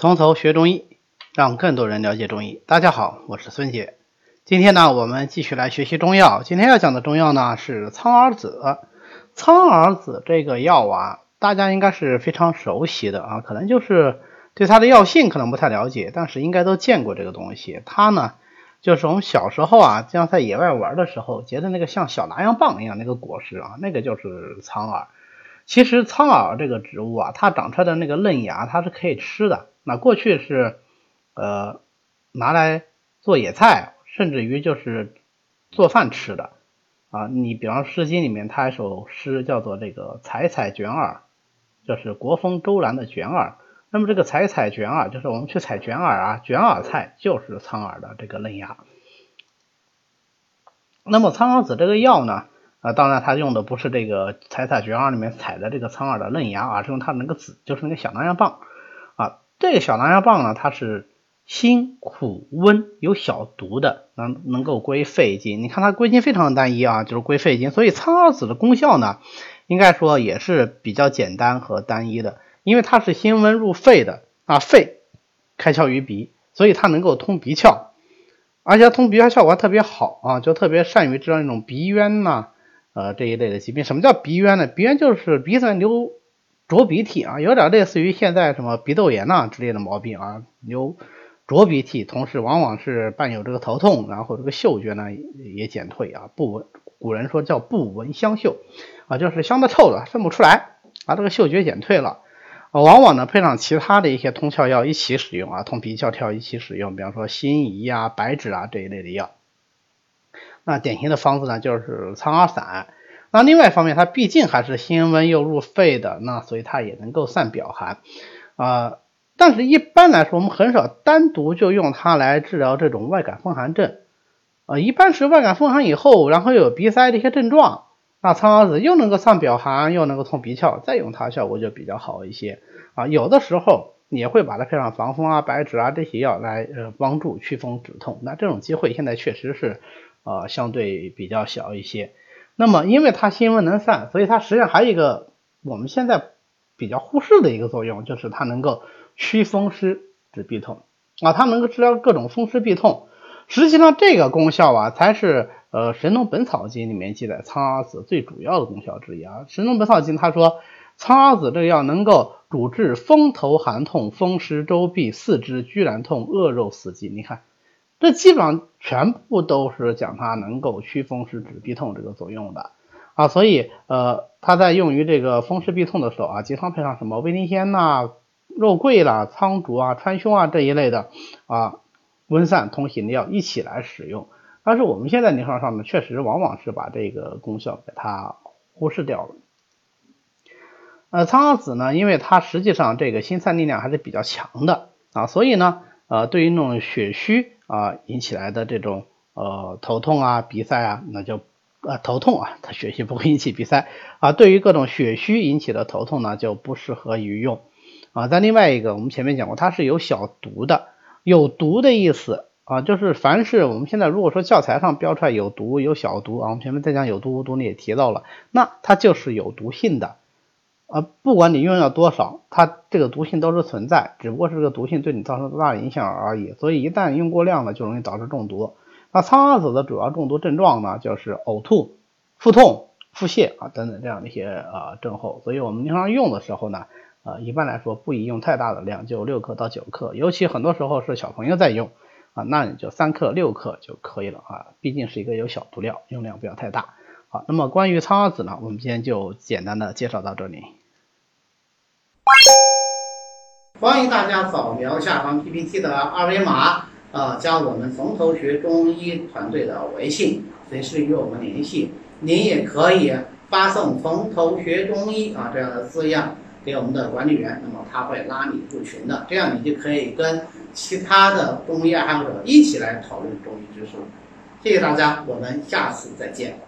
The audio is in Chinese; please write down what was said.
从头学中医，让更多人了解中医。大家好，我是孙杰。今天呢，我们继续来学习中药。今天要讲的中药呢是苍耳子。苍耳子这个药啊，大家应该是非常熟悉的啊，可能就是对它的药性可能不太了解，但是应该都见过这个东西。它呢，就是我们小时候啊，经常在野外玩的时候，结的那个像小拿药棒一样那个果实啊，那个就是苍耳。其实苍耳这个植物啊，它长出来的那个嫩芽，它是可以吃的。那过去是，呃，拿来做野菜，甚至于就是做饭吃的啊。你比方《诗经》里面，它一首诗叫做这个“采采卷耳”，就是国风周兰的卷耳。那么这个“采采卷耳”，就是我们去采卷耳啊，卷耳菜就是苍耳的这个嫩芽。那么苍耳子这个药呢，啊，当然它用的不是这个“采采卷耳”里面采的这个苍耳的嫩芽，而是用它的那个籽，就是那个小拿药棒。这个小狼牙棒呢，它是辛苦温有小毒的，能能够归肺经。你看它归经非常的单一啊，就是归肺经。所以苍耳子的功效呢，应该说也是比较简单和单一的，因为它是辛温入肺的啊，肺开窍于鼻，所以它能够通鼻窍，而且通鼻窍效果还特别好啊，就特别善于治疗那种鼻渊呐，呃这一类的疾病。什么叫鼻渊呢？鼻渊就是鼻子流。浊鼻涕啊，有点类似于现在什么鼻窦炎呐之类的毛病啊，有浊鼻涕，同时往往是伴有这个头痛，然后这个嗅觉呢也减退啊，不闻，古人说叫不闻香嗅啊，就是香的臭的分不出来啊，这个嗅觉减退了，往往呢配上其他的一些通窍药一起使用啊，通鼻窍窍一起使用，比方说辛夷啊、白芷啊这一类的药，那典型的方子呢就是苍耳散。那另外一方面，它毕竟还是辛温又入肺的，那所以它也能够散表寒啊。但是一般来说，我们很少单独就用它来治疗这种外感风寒症啊。一般是外感风寒以后，然后又有鼻塞的一些症状，那苍耳子又能够散表寒，又能够通鼻窍，再用它效果就比较好一些啊。有的时候也会把它配上防风啊、白芷啊这些药来呃帮助祛风止痛。那这种机会现在确实是呃相对比较小一些。那么，因为它辛温能散，所以它实际上还有一个我们现在比较忽视的一个作用，就是它能够祛风湿止痹痛啊，它能够治疗各种风湿痹痛。实际上，这个功效啊，才是呃《神农本草经》里面记载苍耳子最主要的功效之一啊。《神农本草经》他说，苍耳子这个药能够主治风头寒痛、风湿周痹、四肢拘挛痛、恶肉死肌。你看。这基本上全部都是讲它能够祛风湿止痹痛这个作用的啊，所以呃，它在用于这个风湿痹痛的时候啊，经常配上什么威灵仙呐、肉桂啦、苍术啊、川芎啊这一类的啊温散通行的药一起来使用。但是我们现在临床上呢，确实往往是把这个功效给它忽视掉了。呃，苍耳子呢，因为它实际上这个心散力量还是比较强的啊，所以呢，呃，对于那种血虚。啊，引起来的这种呃头痛啊、鼻塞啊，那就啊头痛啊，它血虚不会引起鼻塞啊。对于各种血虚引起的头痛呢，就不适合于用啊。再另外一个，我们前面讲过，它是有小毒的，有毒的意思啊，就是凡是我们现在如果说教材上标出来有毒、有小毒啊，我们前面在讲有毒无毒，你也提到了，那它就是有毒性的。呃，不管你用药多少，它这个毒性都是存在，只不过是这个毒性对你造成多大的影响而已。所以一旦用过量了，就容易导致中毒。那苍耳子的主要中毒症状呢，就是呕吐、腹痛、腹泻啊等等这样的一些呃症候。所以我们经常用的时候呢，呃，一般来说不宜用太大的量，就六克到九克。尤其很多时候是小朋友在用啊，那你就三克、六克就可以了啊，毕竟是一个有小毒料，用量不要太大。好，那么关于苍耳子呢，我们今天就简单的介绍到这里。欢迎大家扫描下方 PPT 的二维码，呃，加我们从头学中医团队的微信，随时与我们联系。您也可以发送“从头学中医”啊这样的字样给我们的管理员，那么他会拉你入群的，这样你就可以跟其他的中医爱好者一起来讨论中医知识。谢谢大家，我们下次再见。